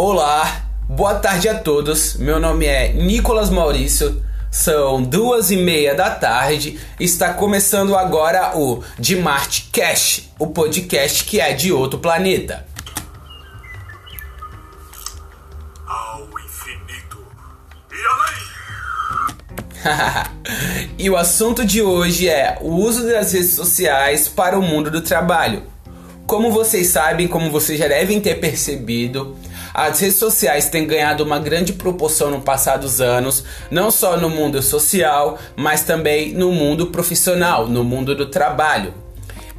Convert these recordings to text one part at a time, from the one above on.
Olá, boa tarde a todos. Meu nome é Nicolas Maurício. São duas e meia da tarde. Está começando agora o De Marte Cash, o podcast que é de outro planeta. Ao infinito e além. e o assunto de hoje é o uso das redes sociais para o mundo do trabalho. Como vocês sabem, como vocês já devem ter percebido, as redes sociais têm ganhado uma grande proporção no passar dos anos, não só no mundo social, mas também no mundo profissional, no mundo do trabalho.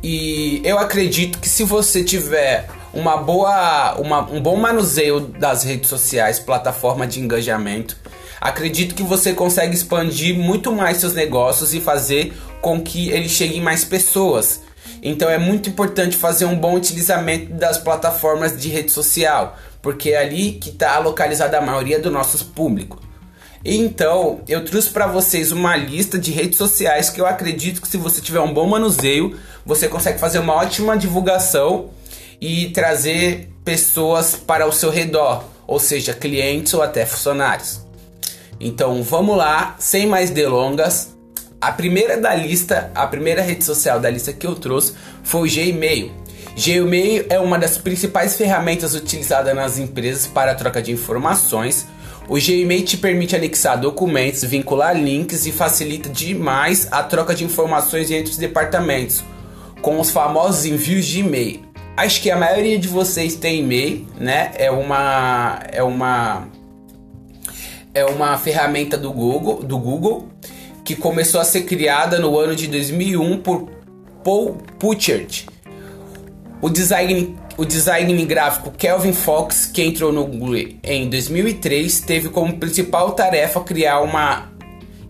E eu acredito que se você tiver uma boa, uma, um bom manuseio das redes sociais, plataforma de engajamento, acredito que você consegue expandir muito mais seus negócios e fazer com que eles cheguem mais pessoas. Então é muito importante fazer um bom utilizamento das plataformas de rede social, porque é ali que está localizada a maioria do nosso público. Então, eu trouxe para vocês uma lista de redes sociais que eu acredito que se você tiver um bom manuseio, você consegue fazer uma ótima divulgação e trazer pessoas para o seu redor, ou seja, clientes ou até funcionários. Então, vamos lá, sem mais delongas. A primeira da lista, a primeira rede social da lista que eu trouxe foi o Gmail. Gmail é uma das principais ferramentas utilizadas nas empresas para a troca de informações. O Gmail te permite anexar documentos, vincular links e facilita demais a troca de informações entre os departamentos, com os famosos envios de e-mail. Acho que a maioria de vocês tem e-mail, né? É uma é uma é uma ferramenta do Google, do Google que começou a ser criada no ano de 2001 por Paul Puchert o design, o design gráfico Kelvin Fox, que entrou no Google em 2003, teve como principal tarefa criar uma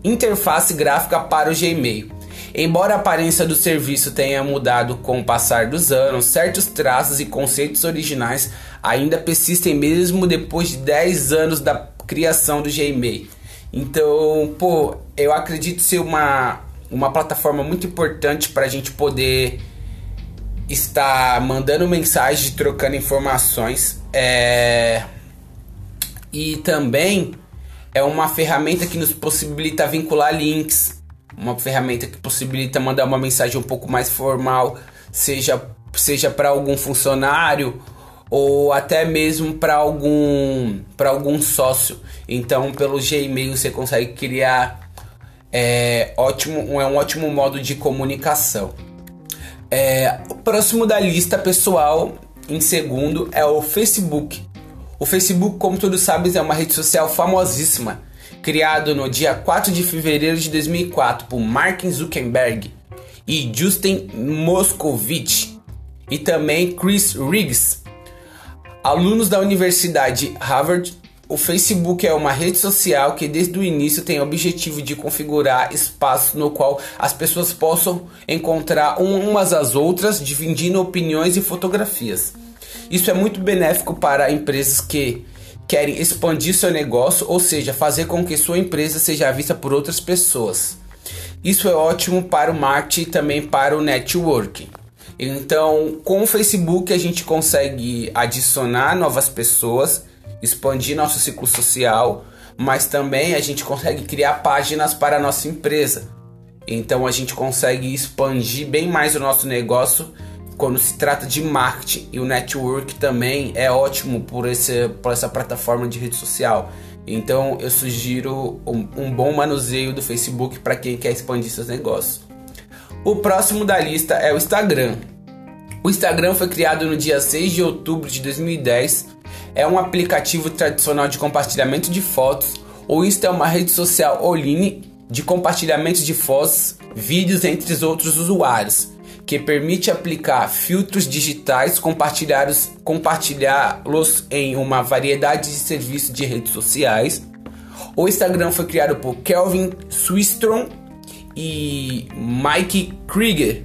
interface gráfica para o Gmail. Embora a aparência do serviço tenha mudado com o passar dos anos, certos traços e conceitos originais ainda persistem mesmo depois de 10 anos da criação do Gmail. Então, pô, eu acredito ser uma, uma plataforma muito importante para a gente poder está mandando mensagem, trocando informações. É... E também é uma ferramenta que nos possibilita vincular links. Uma ferramenta que possibilita mandar uma mensagem um pouco mais formal, seja, seja para algum funcionário ou até mesmo para algum para algum sócio. Então, pelo Gmail você consegue criar é, ótimo, é um ótimo modo de comunicação. É, o próximo da lista pessoal, em segundo, é o Facebook. O Facebook, como todos sabem, é uma rede social famosíssima, criado no dia 4 de fevereiro de 2004 por Mark Zuckerberg e Justin Moscovitch e também Chris Riggs. Alunos da Universidade Harvard o Facebook é uma rede social que desde o início tem o objetivo de configurar espaços no qual as pessoas possam encontrar umas às outras, dividindo opiniões e fotografias. Isso é muito benéfico para empresas que querem expandir seu negócio, ou seja, fazer com que sua empresa seja vista por outras pessoas. Isso é ótimo para o marketing e também para o networking. Então, com o Facebook a gente consegue adicionar novas pessoas expandir nosso ciclo social, mas também a gente consegue criar páginas para a nossa empresa. Então a gente consegue expandir bem mais o nosso negócio quando se trata de marketing e o network também é ótimo por, esse, por essa plataforma de rede social. Então eu sugiro um, um bom manuseio do Facebook para quem quer expandir seus negócios. O próximo da lista é o Instagram. O Instagram foi criado no dia 6 de outubro de 2010 é um aplicativo tradicional de compartilhamento de fotos. O Insta é uma rede social online de compartilhamento de fotos, vídeos entre os outros usuários, que permite aplicar filtros digitais, compartilhá-los compartilhá em uma variedade de serviços de redes sociais. O Instagram foi criado por Kelvin Swistrom e Mike Krieger.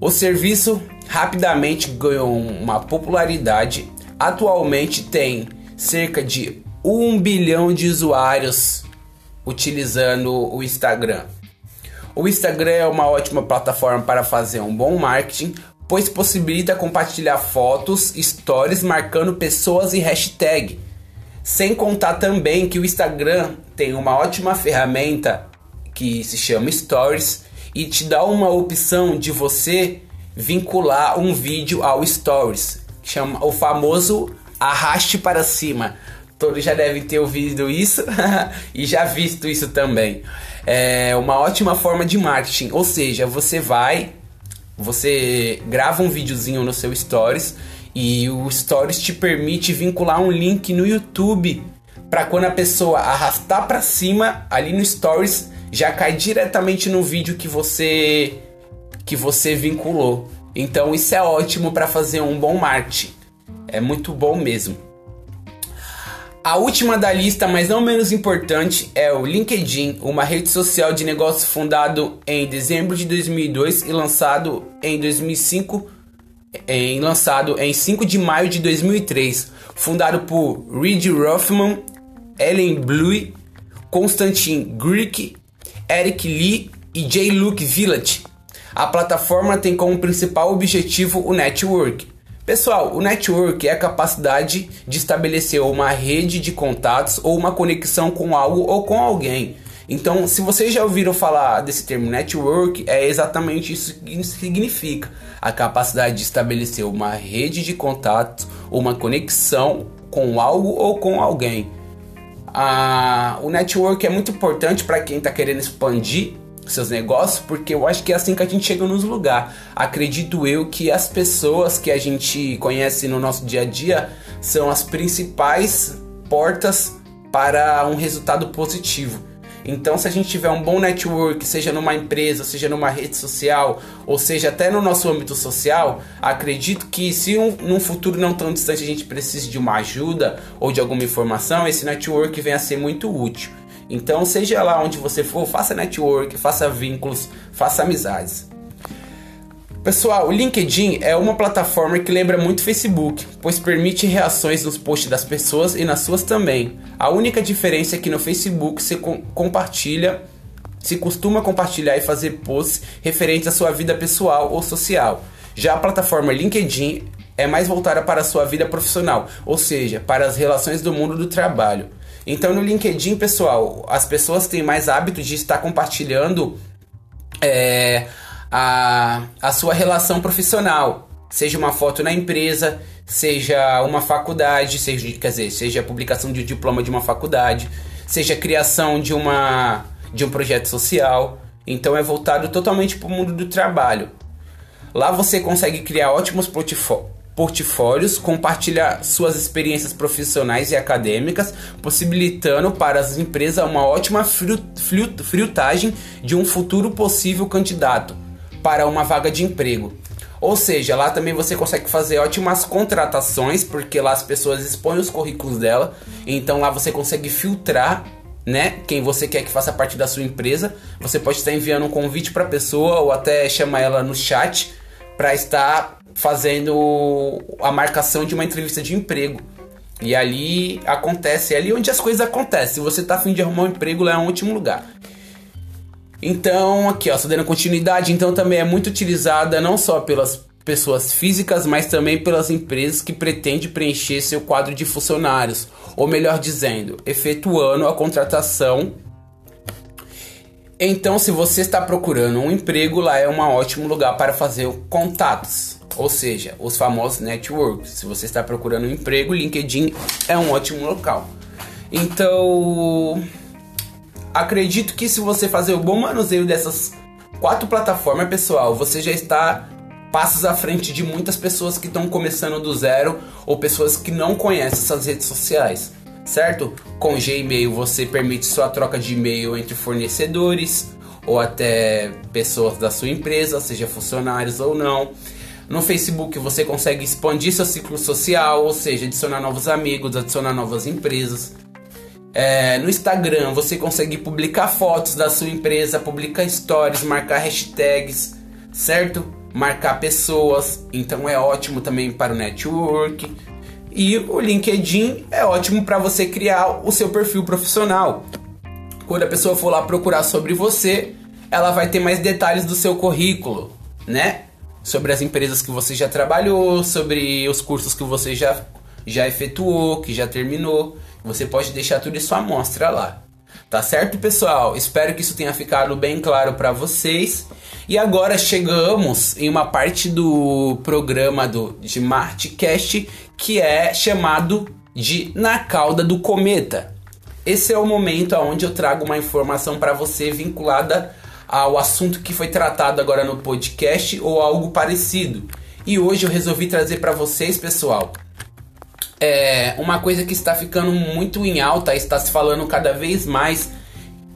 O serviço rapidamente ganhou uma popularidade atualmente tem cerca de um bilhão de usuários utilizando o Instagram. O Instagram é uma ótima plataforma para fazer um bom marketing, pois possibilita compartilhar fotos, stories marcando pessoas e hashtag. Sem contar também que o Instagram tem uma ótima ferramenta que se chama Stories e te dá uma opção de você vincular um vídeo ao Stories, chama o famoso arraste para cima. Todos já devem ter ouvido isso e já visto isso também. É uma ótima forma de marketing, ou seja, você vai, você grava um videozinho no seu Stories e o Stories te permite vincular um link no YouTube para quando a pessoa arrastar para cima ali no Stories já cai diretamente no vídeo que você que você vinculou. Então isso é ótimo para fazer um bom marketing. É muito bom mesmo. A última da lista, mas não menos importante, é o LinkedIn, uma rede social de negócio fundado em dezembro de 2002 e lançado em 2005, em, lançado em 5 de maio de 2003, fundado por Reid Rothman, Ellen Blue, Konstantin Grick, Eric Lee e J. Luke Village. A plataforma tem como principal objetivo o network, Pessoal, o network é a capacidade de estabelecer uma rede de contatos ou uma conexão com algo ou com alguém. Então, se vocês já ouviram falar desse termo network, é exatamente isso que significa: a capacidade de estabelecer uma rede de contatos ou uma conexão com algo ou com alguém. Ah, o network é muito importante para quem está querendo expandir seus negócios, porque eu acho que é assim que a gente chega nos lugares. Acredito eu que as pessoas que a gente conhece no nosso dia a dia são as principais portas para um resultado positivo. Então, se a gente tiver um bom network, seja numa empresa, seja numa rede social, ou seja até no nosso âmbito social, acredito que se um, num futuro não tão distante a gente precise de uma ajuda ou de alguma informação, esse network vem a ser muito útil. Então, seja lá onde você for, faça network, faça vínculos, faça amizades. Pessoal, o LinkedIn é uma plataforma que lembra muito Facebook, pois permite reações nos posts das pessoas e nas suas também. A única diferença é que no Facebook com compartilha, se costuma compartilhar e fazer posts referentes à sua vida pessoal ou social. Já a plataforma LinkedIn é mais voltada para a sua vida profissional, ou seja, para as relações do mundo do trabalho. Então no LinkedIn, pessoal, as pessoas têm mais hábito de estar compartilhando é, a, a sua relação profissional. Seja uma foto na empresa, seja uma faculdade, seja, quer dizer, seja a publicação de um diploma de uma faculdade, seja a criação de, uma, de um projeto social. Então é voltado totalmente para o mundo do trabalho. Lá você consegue criar ótimos portfólios portfólios, compartilhar suas experiências profissionais e acadêmicas, possibilitando para as empresas uma ótima filtragem de um futuro possível candidato para uma vaga de emprego. Ou seja, lá também você consegue fazer ótimas contratações, porque lá as pessoas expõem os currículos dela, então lá você consegue filtrar né? Quem você quer que faça parte da sua empresa. Você pode estar enviando um convite para a pessoa ou até chamar ela no chat para estar fazendo a marcação de uma entrevista de emprego. E ali acontece, é ali onde as coisas acontecem. Se você tá afim de arrumar um emprego, lá é um ótimo lugar. Então, aqui ó, só dando continuidade, então também é muito utilizada não só pelas pessoas físicas, mas também pelas empresas que pretendem preencher seu quadro de funcionários, ou melhor dizendo, efetuando a contratação. Então, se você está procurando um emprego, lá é um ótimo lugar para fazer contatos. Ou seja, os famosos networks. Se você está procurando um emprego, LinkedIn é um ótimo local. Então, acredito que se você fazer o bom manuseio dessas quatro plataformas, pessoal, você já está passos à frente de muitas pessoas que estão começando do zero ou pessoas que não conhecem essas redes sociais, certo? Com Gmail você permite sua troca de e-mail entre fornecedores ou até pessoas da sua empresa, seja funcionários ou não. No Facebook você consegue expandir seu ciclo social, ou seja, adicionar novos amigos, adicionar novas empresas. É, no Instagram você consegue publicar fotos da sua empresa, publicar stories, marcar hashtags, certo? Marcar pessoas, então é ótimo também para o network. E o LinkedIn é ótimo para você criar o seu perfil profissional. Quando a pessoa for lá procurar sobre você, ela vai ter mais detalhes do seu currículo, né? Sobre as empresas que você já trabalhou, sobre os cursos que você já, já efetuou, que já terminou. Você pode deixar tudo isso à mostra lá. Tá certo, pessoal? Espero que isso tenha ficado bem claro para vocês. E agora chegamos em uma parte do programa do de Martcast que é chamado de Na Cauda do Cometa. Esse é o momento onde eu trago uma informação para você vinculada ao assunto que foi tratado agora no podcast ou algo parecido. E hoje eu resolvi trazer para vocês, pessoal, é uma coisa que está ficando muito em alta, está se falando cada vez mais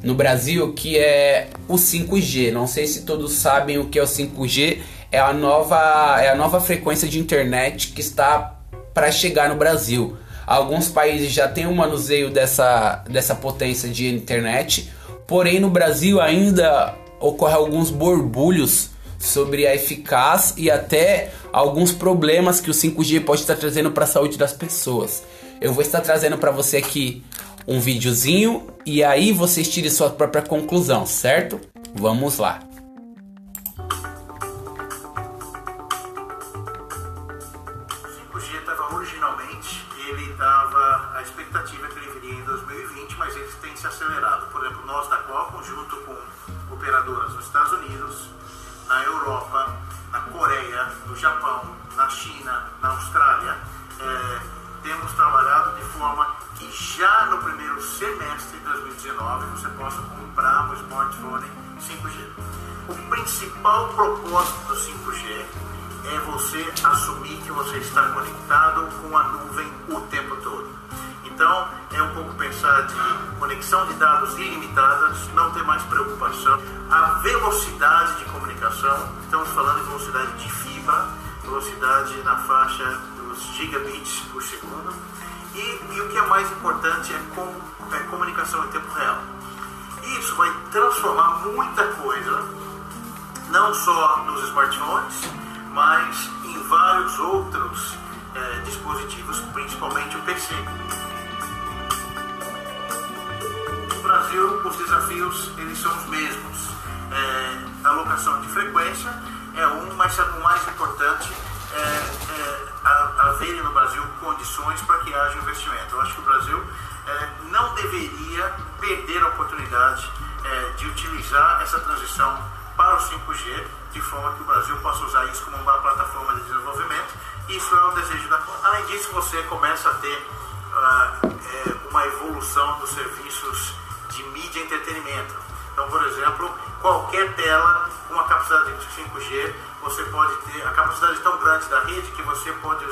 no Brasil, que é o 5G. Não sei se todos sabem o que é o 5G. É a nova, é a nova frequência de internet que está para chegar no Brasil. Alguns países já têm um manuseio dessa, dessa potência de internet, porém no Brasil ainda ocorre alguns borbulhos sobre a eficácia e até alguns problemas que o 5G pode estar trazendo para a saúde das pessoas. Eu vou estar trazendo para você aqui um videozinho e aí vocês tirem sua própria conclusão, certo? Vamos lá. Junto com operadoras nos Estados Unidos, na Europa, na Coreia, no Japão, na China, na Austrália, é, temos trabalhado de forma que já no primeiro semestre de 2019 você possa comprar um smartphone 5G. O principal propósito do 5G é você assumir que você está conectado com a nuvem o tempo todo. Então, é um pouco pensar de conexão de dados ilimitadas, não ter mais preocupação. A velocidade de comunicação, estamos falando de velocidade de fibra, velocidade na faixa dos gigabits por segundo e, e o que é mais importante é, com, é comunicação em tempo real. Isso vai transformar muita coisa, não só nos smartphones, mas em vários outros é, dispositivos, principalmente o PC. Brasil, os desafios eles são os mesmos. É, a alocação de frequência é um, mas o mais importante é, é no Brasil condições para que haja investimento. Eu acho que o Brasil é, não deveria perder a oportunidade é, de utilizar essa transição para o 5G, de forma que o Brasil possa usar isso como uma plataforma de desenvolvimento. Isso é o desejo da. Além disso, você começa a ter uh, é, uma evolução dos serviços entretenimento. Então, por exemplo, qualquer tela com uma capacidade de 5G você pode ter a capacidade tão grande da rede que você pode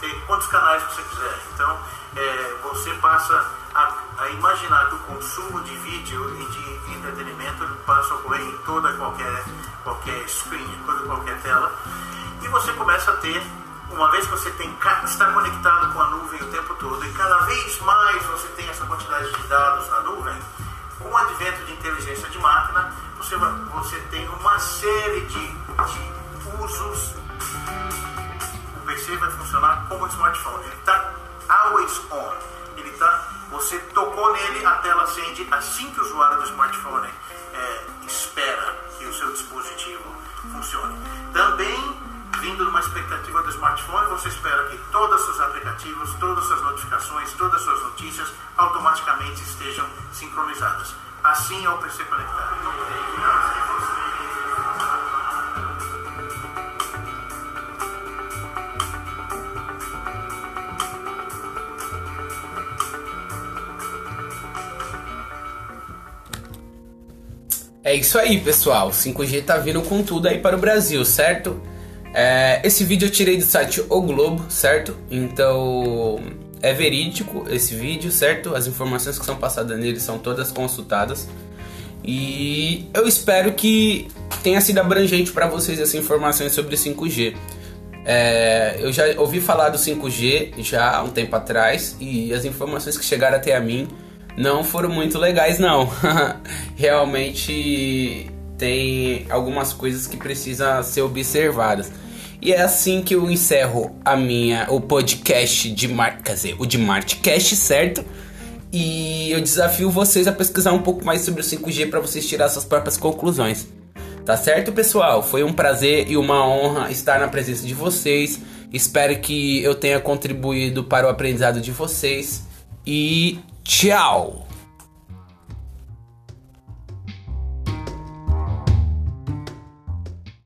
ter quantos canais você quiser. Então, é, você passa a, a, imaginar que o consumo de vídeo e de entretenimento passa a ocorrer em toda qualquer, qualquer screen, toda qualquer tela. E você começa a ter, uma vez que você tem, está conectado com a nuvem o tempo todo, e cada vez mais você tem essa quantidade de dados na nuvem, com o advento de inteligência de máquina, você, você tem uma série de, de usos, o PC vai funcionar como um smartphone. Ele está always on. Ele tá, você tocou nele, a tela acende assim que o usuário do smartphone é, espera que o seu dispositivo funcione. Também, vindo de uma expectativa do smartphone, você espera que seus aplicativos, todas as notificações, todas as suas notícias automaticamente estejam sincronizadas. Assim é o PC conectado. É isso aí, pessoal. 5G tá vindo com tudo aí para o Brasil, certo? É, esse vídeo eu tirei do site O Globo, certo? Então é verídico esse vídeo, certo? As informações que são passadas nele são todas consultadas. E eu espero que tenha sido abrangente para vocês essas informações sobre 5G. É, eu já ouvi falar do 5G já há um tempo atrás e as informações que chegaram até a mim não foram muito legais não. Realmente tem algumas coisas que precisam ser observadas. E é assim que eu encerro a minha o podcast de Mar, quer dizer, o de Martcast, certo? E eu desafio vocês a pesquisar um pouco mais sobre o 5G para vocês tirar suas próprias conclusões. Tá certo, pessoal? Foi um prazer e uma honra estar na presença de vocês. Espero que eu tenha contribuído para o aprendizado de vocês. E tchau!